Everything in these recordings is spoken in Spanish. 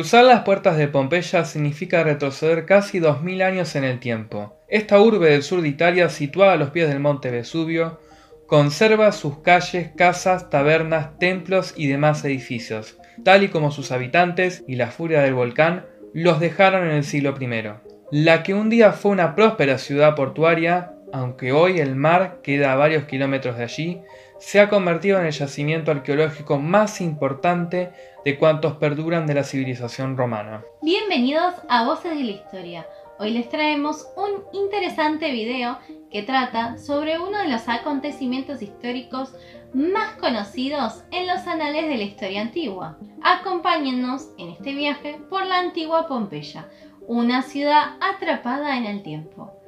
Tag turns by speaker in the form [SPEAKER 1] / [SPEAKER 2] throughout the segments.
[SPEAKER 1] Cruzar las puertas de Pompeya significa retroceder casi 2000 años en el tiempo. Esta urbe del sur de Italia, situada a los pies del monte Vesubio, conserva sus calles, casas, tabernas, templos y demás edificios, tal y como sus habitantes y la furia del volcán los dejaron en el siglo I. La que un día fue una próspera ciudad portuaria, aunque hoy el mar queda a varios kilómetros de allí, se ha convertido en el yacimiento arqueológico más importante de cuantos perduran de la civilización romana.
[SPEAKER 2] Bienvenidos a Voces de la Historia. Hoy les traemos un interesante video que trata sobre uno de los acontecimientos históricos más conocidos en los anales de la historia antigua. Acompáñennos en este viaje por la antigua Pompeya, una ciudad atrapada en el tiempo.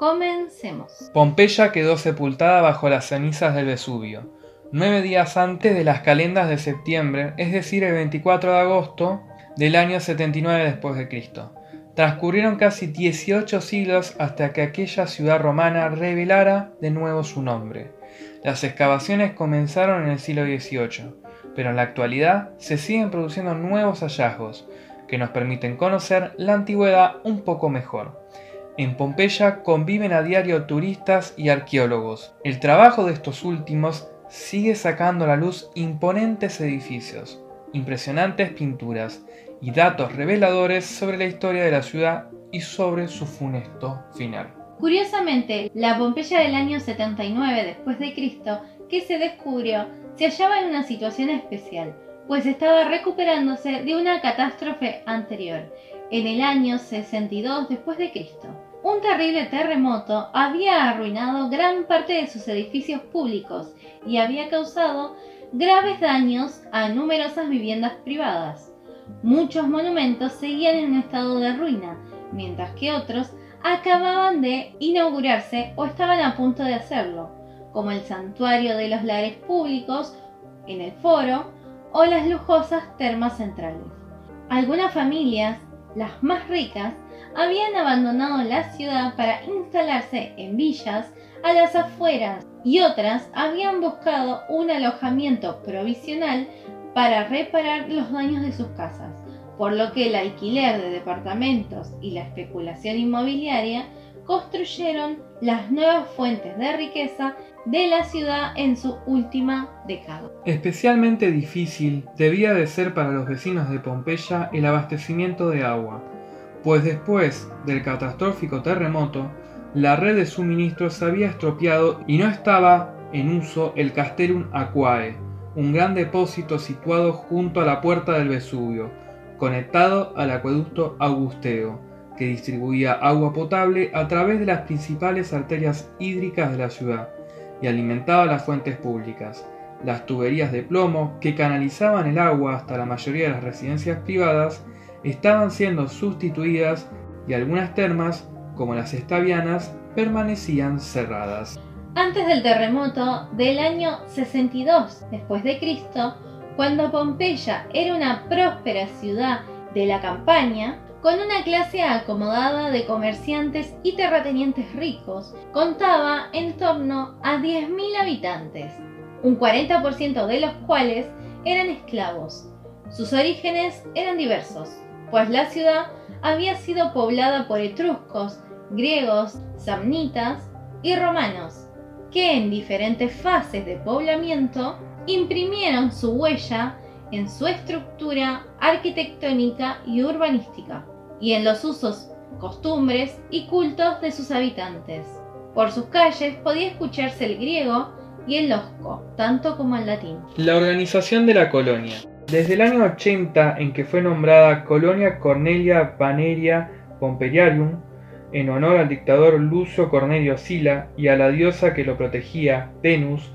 [SPEAKER 2] Comencemos.
[SPEAKER 1] Pompeya quedó sepultada bajo las cenizas del Vesubio, nueve días antes de las calendas de septiembre, es decir, el 24 de agosto del año 79 después de Cristo. Transcurrieron casi 18 siglos hasta que aquella ciudad romana revelara de nuevo su nombre. Las excavaciones comenzaron en el siglo XVIII, pero en la actualidad se siguen produciendo nuevos hallazgos que nos permiten conocer la antigüedad un poco mejor. En Pompeya conviven a diario turistas y arqueólogos. El trabajo de estos últimos sigue sacando a la luz imponentes edificios, impresionantes pinturas y datos reveladores sobre la historia de la ciudad y sobre su funesto final.
[SPEAKER 2] Curiosamente, la Pompeya del año 79 después que se descubrió se hallaba en una situación especial, pues estaba recuperándose de una catástrofe anterior, en el año 62 después de Cristo. Un terrible terremoto había arruinado gran parte de sus edificios públicos y había causado graves daños a numerosas viviendas privadas. Muchos monumentos seguían en un estado de ruina, mientras que otros acababan de inaugurarse o estaban a punto de hacerlo, como el santuario de los lares públicos en el foro o las lujosas termas centrales. Algunas familias, las más ricas, habían abandonado la ciudad para instalarse en villas a las afueras y otras habían buscado un alojamiento provisional para reparar los daños de sus casas, por lo que el alquiler de departamentos y la especulación inmobiliaria construyeron las nuevas fuentes de riqueza de la ciudad en su última década.
[SPEAKER 1] Especialmente difícil debía de ser para los vecinos de Pompeya el abastecimiento de agua, pues después del catastrófico terremoto, la red de suministros se había estropeado y no estaba en uso el Castellum Aquae, un gran depósito situado junto a la puerta del Vesubio, conectado al acueducto Augusteo, que distribuía agua potable a través de las principales arterias hídricas de la ciudad y alimentaba las fuentes públicas. Las tuberías de plomo que canalizaban el agua hasta la mayoría de las residencias privadas estaban siendo sustituidas y algunas termas, como las estavianas, permanecían cerradas.
[SPEAKER 2] Antes del terremoto del año 62 después de Cristo, cuando Pompeya era una próspera ciudad de la campaña, con una clase acomodada de comerciantes y terratenientes ricos, contaba en torno a 10.000 habitantes, un 40% de los cuales eran esclavos. Sus orígenes eran diversos, pues la ciudad había sido poblada por etruscos, griegos, samnitas y romanos, que en diferentes fases de poblamiento imprimieron su huella en su estructura arquitectónica y urbanística, y en los usos, costumbres y cultos de sus habitantes. Por sus calles podía escucharse el griego y el losco, tanto como el latín.
[SPEAKER 1] La organización de la colonia. Desde el año 80 en que fue nombrada Colonia Cornelia Paneria Pompeiarium, en honor al dictador Lucio Cornelio Sila y a la diosa que lo protegía, Venus,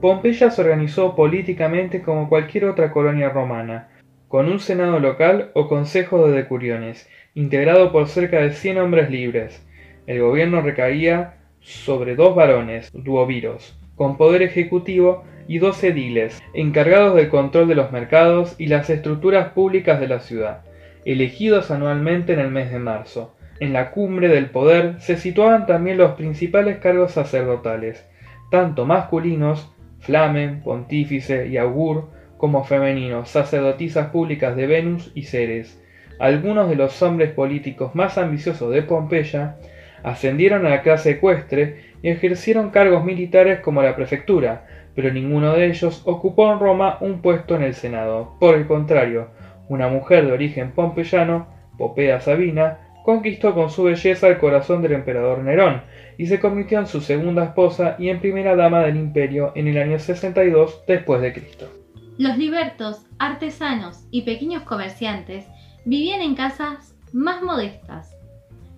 [SPEAKER 1] Pompeya se organizó políticamente como cualquier otra colonia romana, con un senado local o consejo de decuriones, integrado por cerca de 100 hombres libres. El gobierno recaía sobre dos varones, duoviros, con poder ejecutivo y dos ediles, encargados del control de los mercados y las estructuras públicas de la ciudad, elegidos anualmente en el mes de marzo. En la cumbre del poder se situaban también los principales cargos sacerdotales, tanto masculinos, flamen, pontífice y augur, como femeninos, sacerdotisas públicas de Venus y Ceres, algunos de los hombres políticos más ambiciosos de Pompeya ascendieron a la clase ecuestre y ejercieron cargos militares como la prefectura, pero ninguno de ellos ocupó en Roma un puesto en el Senado. Por el contrario, una mujer de origen pompeyano, Popea Sabina, conquistó con su belleza el corazón del emperador Nerón y se convirtió en su segunda esposa y en primera dama del imperio en el año 62 después de Cristo.
[SPEAKER 2] Los libertos, artesanos y pequeños comerciantes vivían en casas más modestas,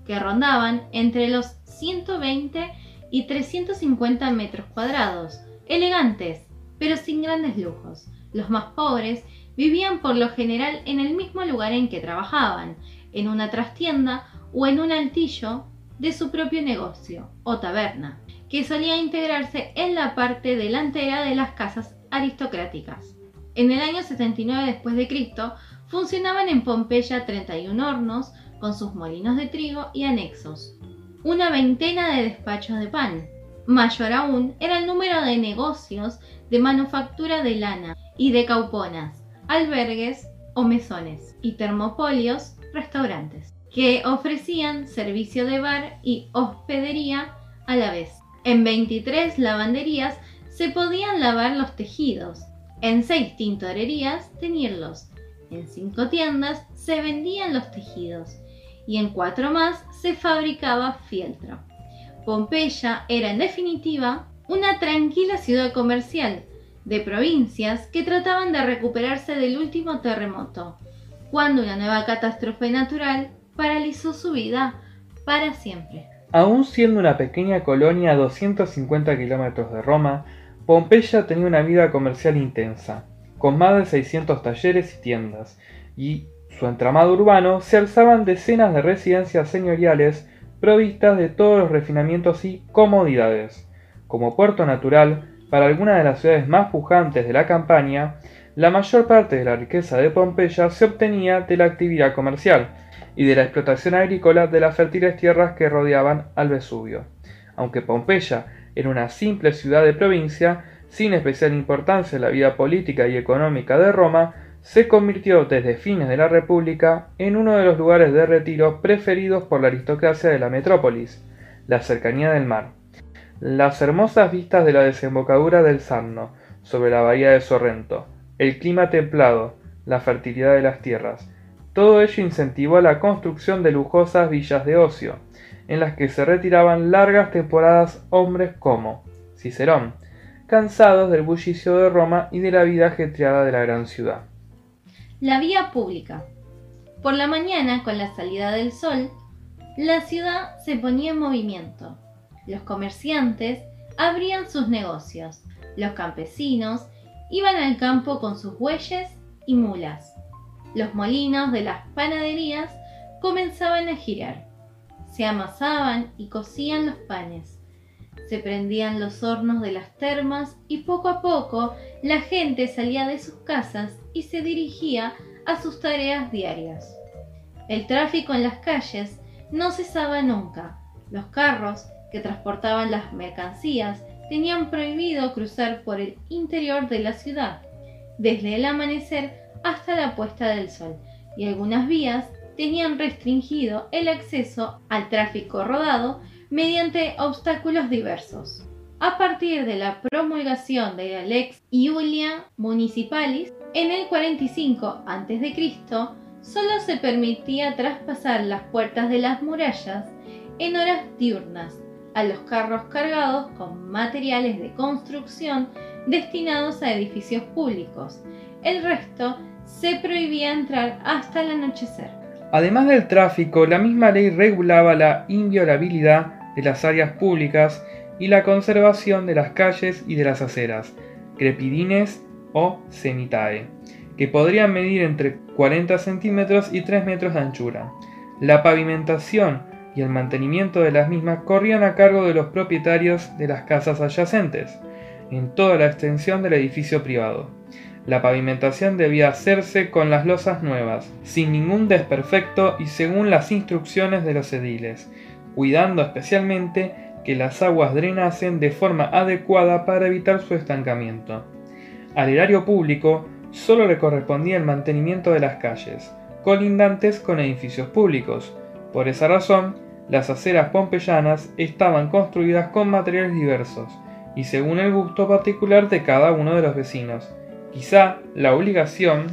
[SPEAKER 2] que rondaban entre los 120 y 350 metros cuadrados, elegantes, pero sin grandes lujos. Los más pobres vivían por lo general en el mismo lugar en que trabajaban, en una trastienda o en un altillo de su propio negocio o taberna, que solía integrarse en la parte delantera de las casas aristocráticas. En el año 79 después de Cristo funcionaban en Pompeya 31 hornos con sus molinos de trigo y anexos, una veintena de despachos de pan. Mayor aún era el número de negocios de manufactura de lana y de cauponas, albergues o mesones y termopolios, restaurantes, que ofrecían servicio de bar y hospedería a la vez. En 23 lavanderías se podían lavar los tejidos, en seis tintorerías teñirlos, en cinco tiendas se vendían los tejidos y en cuatro más se fabricaba fieltro. Pompeya era en definitiva una tranquila ciudad comercial de provincias que trataban de recuperarse del último terremoto, cuando una nueva catástrofe natural paralizó su vida para siempre.
[SPEAKER 1] Aún siendo una pequeña colonia a 250 kilómetros de Roma, Pompeya tenía una vida comercial intensa, con más de 600 talleres y tiendas, y su entramado urbano se alzaban decenas de residencias señoriales provistas de todos los refinamientos y comodidades. Como puerto natural, para algunas de las ciudades más pujantes de la campaña, la mayor parte de la riqueza de Pompeya se obtenía de la actividad comercial y de la explotación agrícola de las fértiles tierras que rodeaban al Vesubio. Aunque Pompeya era una simple ciudad de provincia, sin especial importancia en la vida política y económica de Roma, se convirtió desde fines de la República en uno de los lugares de retiro preferidos por la aristocracia de la metrópolis, la cercanía del mar. Las hermosas vistas de la desembocadura del Sarno sobre la bahía de Sorrento, el clima templado, la fertilidad de las tierras, todo ello incentivó la construcción de lujosas villas de ocio, en las que se retiraban largas temporadas hombres como Cicerón, cansados del bullicio de Roma y de la vida ajetreada de la gran ciudad.
[SPEAKER 2] La vía pública. Por la mañana, con la salida del sol, la ciudad se ponía en movimiento. Los comerciantes abrían sus negocios. Los campesinos iban al campo con sus bueyes y mulas. Los molinos de las panaderías comenzaban a girar se amasaban y cocían los panes. Se prendían los hornos de las termas y poco a poco la gente salía de sus casas y se dirigía a sus tareas diarias. El tráfico en las calles no cesaba nunca. Los carros que transportaban las mercancías tenían prohibido cruzar por el interior de la ciudad, desde el amanecer hasta la puesta del sol, y algunas vías tenían restringido el acceso al tráfico rodado mediante obstáculos diversos. A partir de la promulgación de la Lex Iulia Municipalis en el 45 a.C., solo se permitía traspasar las puertas de las murallas en horas diurnas a los carros cargados con materiales de construcción destinados a edificios públicos. El resto se prohibía entrar hasta el anochecer.
[SPEAKER 1] Además del tráfico, la misma ley regulaba la inviolabilidad de las áreas públicas y la conservación de las calles y de las aceras, crepidines o semitae, que podrían medir entre 40 centímetros y 3 metros de anchura. La pavimentación y el mantenimiento de las mismas corrían a cargo de los propietarios de las casas adyacentes, en toda la extensión del edificio privado. La pavimentación debía hacerse con las losas nuevas, sin ningún desperfecto y según las instrucciones de los ediles, cuidando especialmente que las aguas drenasen de forma adecuada para evitar su estancamiento. Al erario público solo le correspondía el mantenimiento de las calles, colindantes con edificios públicos. Por esa razón, las aceras pompeyanas estaban construidas con materiales diversos y según el gusto particular de cada uno de los vecinos. Quizá la obligación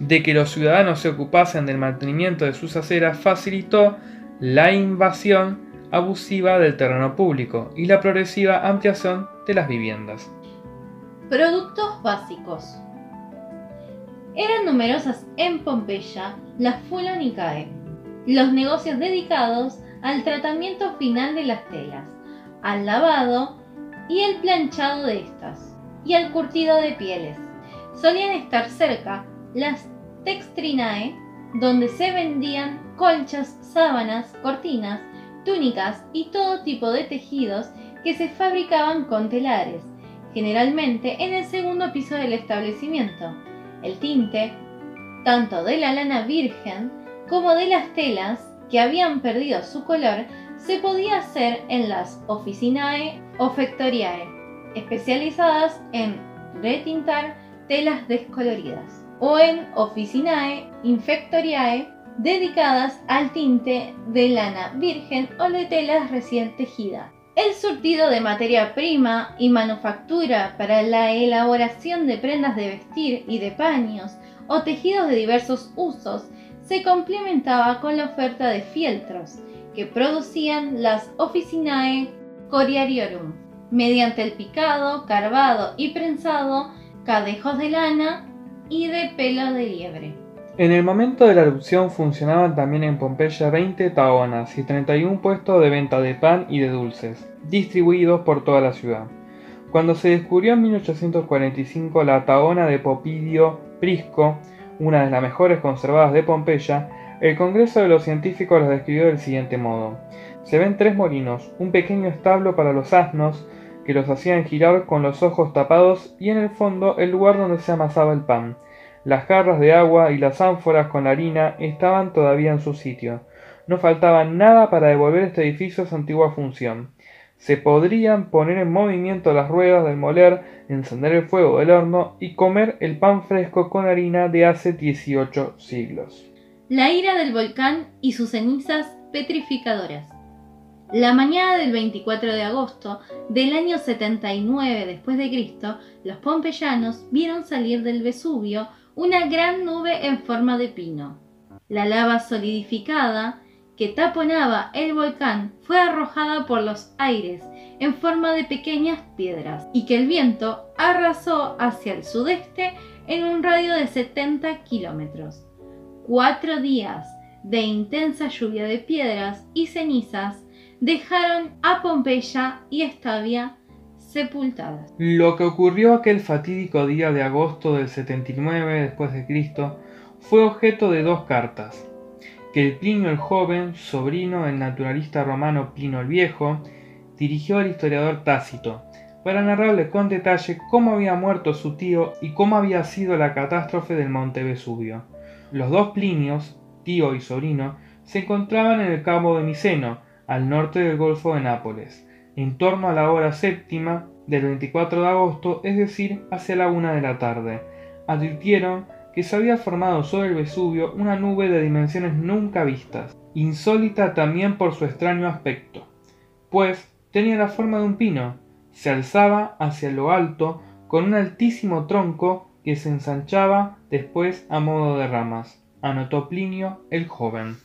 [SPEAKER 1] de que los ciudadanos se ocupasen del mantenimiento de sus aceras facilitó la invasión abusiva del terreno público y la progresiva ampliación de las viviendas.
[SPEAKER 2] Productos básicos. Eran numerosas en Pompeya las fulonicae, los negocios dedicados al tratamiento final de las telas, al lavado y el planchado de estas, y al curtido de pieles. Solían estar cerca las textrinae, donde se vendían colchas, sábanas, cortinas, túnicas y todo tipo de tejidos que se fabricaban con telares, generalmente en el segundo piso del establecimiento. El tinte, tanto de la lana virgen como de las telas que habían perdido su color, se podía hacer en las officinae o factoriae, especializadas en retintar telas descoloridas o en officinae infectoriae dedicadas al tinte de lana virgen o de telas recién tejidas. El surtido de materia prima y manufactura para la elaboración de prendas de vestir y de paños o tejidos de diversos usos se complementaba con la oferta de fieltros que producían las officinae coriariorum mediante el picado, carvado y prensado cadejos de lana y de pelo de liebre.
[SPEAKER 1] En el momento de la erupción funcionaban también en Pompeya 20 taonas y 31 puestos de venta de pan y de dulces, distribuidos por toda la ciudad. Cuando se descubrió en 1845 la taona de Popidio Prisco, una de las mejores conservadas de Pompeya, el Congreso de los Científicos los describió del siguiente modo. Se ven tres molinos, un pequeño establo para los asnos, que los hacían girar con los ojos tapados y en el fondo el lugar donde se amasaba el pan. Las jarras de agua y las ánforas con harina estaban todavía en su sitio. No faltaba nada para devolver este edificio a su antigua función. Se podrían poner en movimiento las ruedas del moler, encender el fuego del horno y comer el pan fresco con harina de hace 18 siglos.
[SPEAKER 2] La ira del volcán y sus cenizas petrificadoras. La mañana del 24 de agosto del año 79 después de Cristo, los pompeyanos vieron salir del Vesubio una gran nube en forma de pino. La lava solidificada que taponaba el volcán fue arrojada por los aires en forma de pequeñas piedras y que el viento arrasó hacia el sudeste en un radio de 70 kilómetros. Cuatro días de intensa lluvia de piedras y cenizas dejaron a Pompeya y Estavia sepultadas.
[SPEAKER 1] Lo que ocurrió aquel fatídico día de agosto del 79 después de Cristo fue objeto de dos cartas que el Plinio el joven, sobrino del naturalista romano Plinio el viejo, dirigió al historiador Tácito, para narrarle con detalle cómo había muerto su tío y cómo había sido la catástrofe del monte Vesubio. Los dos Plinios, tío y sobrino, se encontraban en el cabo de Miceno, al norte del Golfo de Nápoles, en torno a la hora séptima del 24 de agosto, es decir, hacia la una de la tarde. Advirtieron que se había formado sobre el Vesubio una nube de dimensiones nunca vistas, insólita también por su extraño aspecto, pues tenía la forma de un pino, se alzaba hacia lo alto con un altísimo tronco que se ensanchaba después a modo de ramas, anotó Plinio el joven.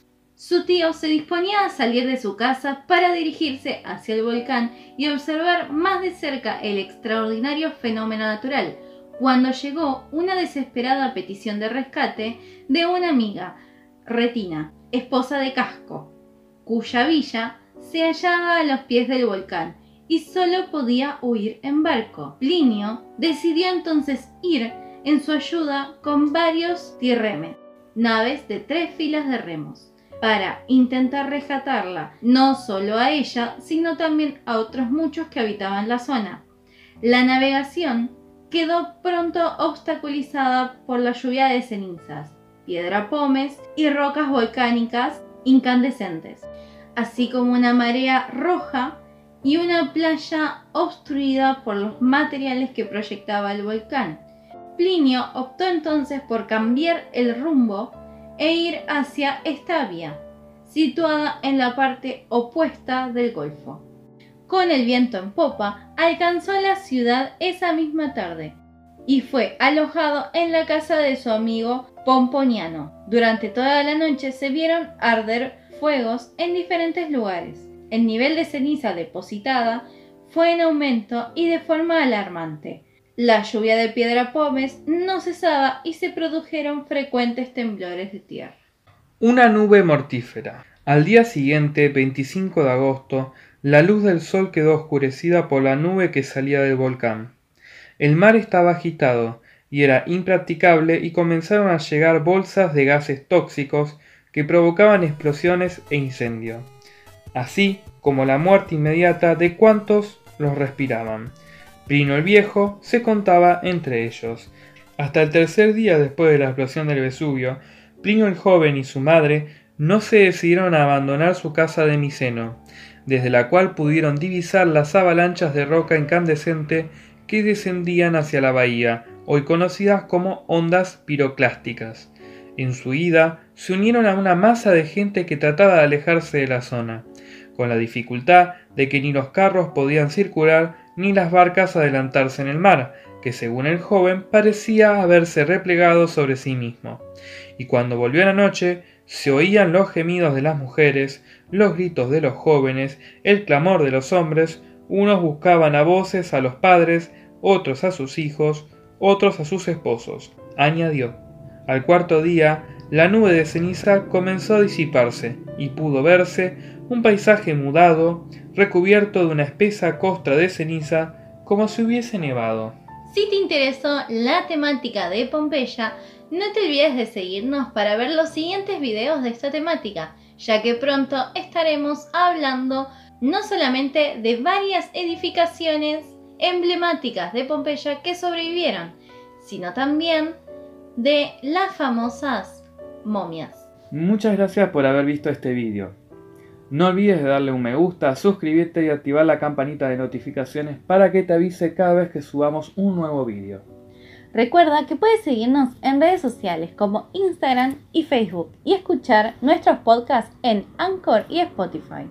[SPEAKER 2] Su tío se disponía a salir de su casa para dirigirse hacia el volcán y observar más de cerca el extraordinario fenómeno natural, cuando llegó una desesperada petición de rescate de una amiga, Retina, esposa de Casco, cuya villa se hallaba a los pies del volcán y solo podía huir en barco. Plinio decidió entonces ir en su ayuda con varios tirremes, naves de tres filas de remos para intentar rescatarla, no solo a ella, sino también a otros muchos que habitaban la zona. La navegación quedó pronto obstaculizada por la lluvia de cenizas, piedra pomes y rocas volcánicas incandescentes, así como una marea roja y una playa obstruida por los materiales que proyectaba el volcán. Plinio optó entonces por cambiar el rumbo e ir hacia Estavia, situada en la parte opuesta del Golfo. Con el viento en popa, alcanzó la ciudad esa misma tarde y fue alojado en la casa de su amigo Pomponiano. Durante toda la noche se vieron arder fuegos en diferentes lugares. El nivel de ceniza depositada fue en aumento y de forma alarmante. La lluvia de piedra pómez no cesaba y se produjeron frecuentes temblores de tierra.
[SPEAKER 1] Una nube mortífera. Al día siguiente, 25 de agosto, la luz del sol quedó oscurecida por la nube que salía del volcán. El mar estaba agitado y era impracticable y comenzaron a llegar bolsas de gases tóxicos que provocaban explosiones e incendio, así como la muerte inmediata de cuantos los respiraban. Prino el Viejo se contaba entre ellos. Hasta el tercer día después de la explosión del Vesubio, Plinio el Joven y su madre no se decidieron a abandonar su casa de Miceno, desde la cual pudieron divisar las avalanchas de roca incandescente que descendían hacia la bahía, hoy conocidas como ondas piroclásticas. En su ida, se unieron a una masa de gente que trataba de alejarse de la zona, con la dificultad de que ni los carros podían circular ni las barcas adelantarse en el mar, que según el joven parecía haberse replegado sobre sí mismo. Y cuando volvió la noche, se oían los gemidos de las mujeres, los gritos de los jóvenes, el clamor de los hombres, unos buscaban a voces a los padres, otros a sus hijos, otros a sus esposos. Añadió. Al cuarto día, la nube de ceniza comenzó a disiparse y pudo verse un paisaje mudado, recubierto de una espesa costra de ceniza, como si hubiese nevado.
[SPEAKER 2] Si te interesó la temática de Pompeya, no te olvides de seguirnos para ver los siguientes videos de esta temática, ya que pronto estaremos hablando no solamente de varias edificaciones emblemáticas de Pompeya que sobrevivieron, sino también de las famosas momias.
[SPEAKER 1] Muchas gracias por haber visto este vídeo. No olvides de darle un me gusta, suscribirte y activar la campanita de notificaciones para que te avise cada vez que subamos un nuevo vídeo.
[SPEAKER 2] Recuerda que puedes seguirnos en redes sociales como Instagram y Facebook y escuchar nuestros podcasts en Anchor y Spotify.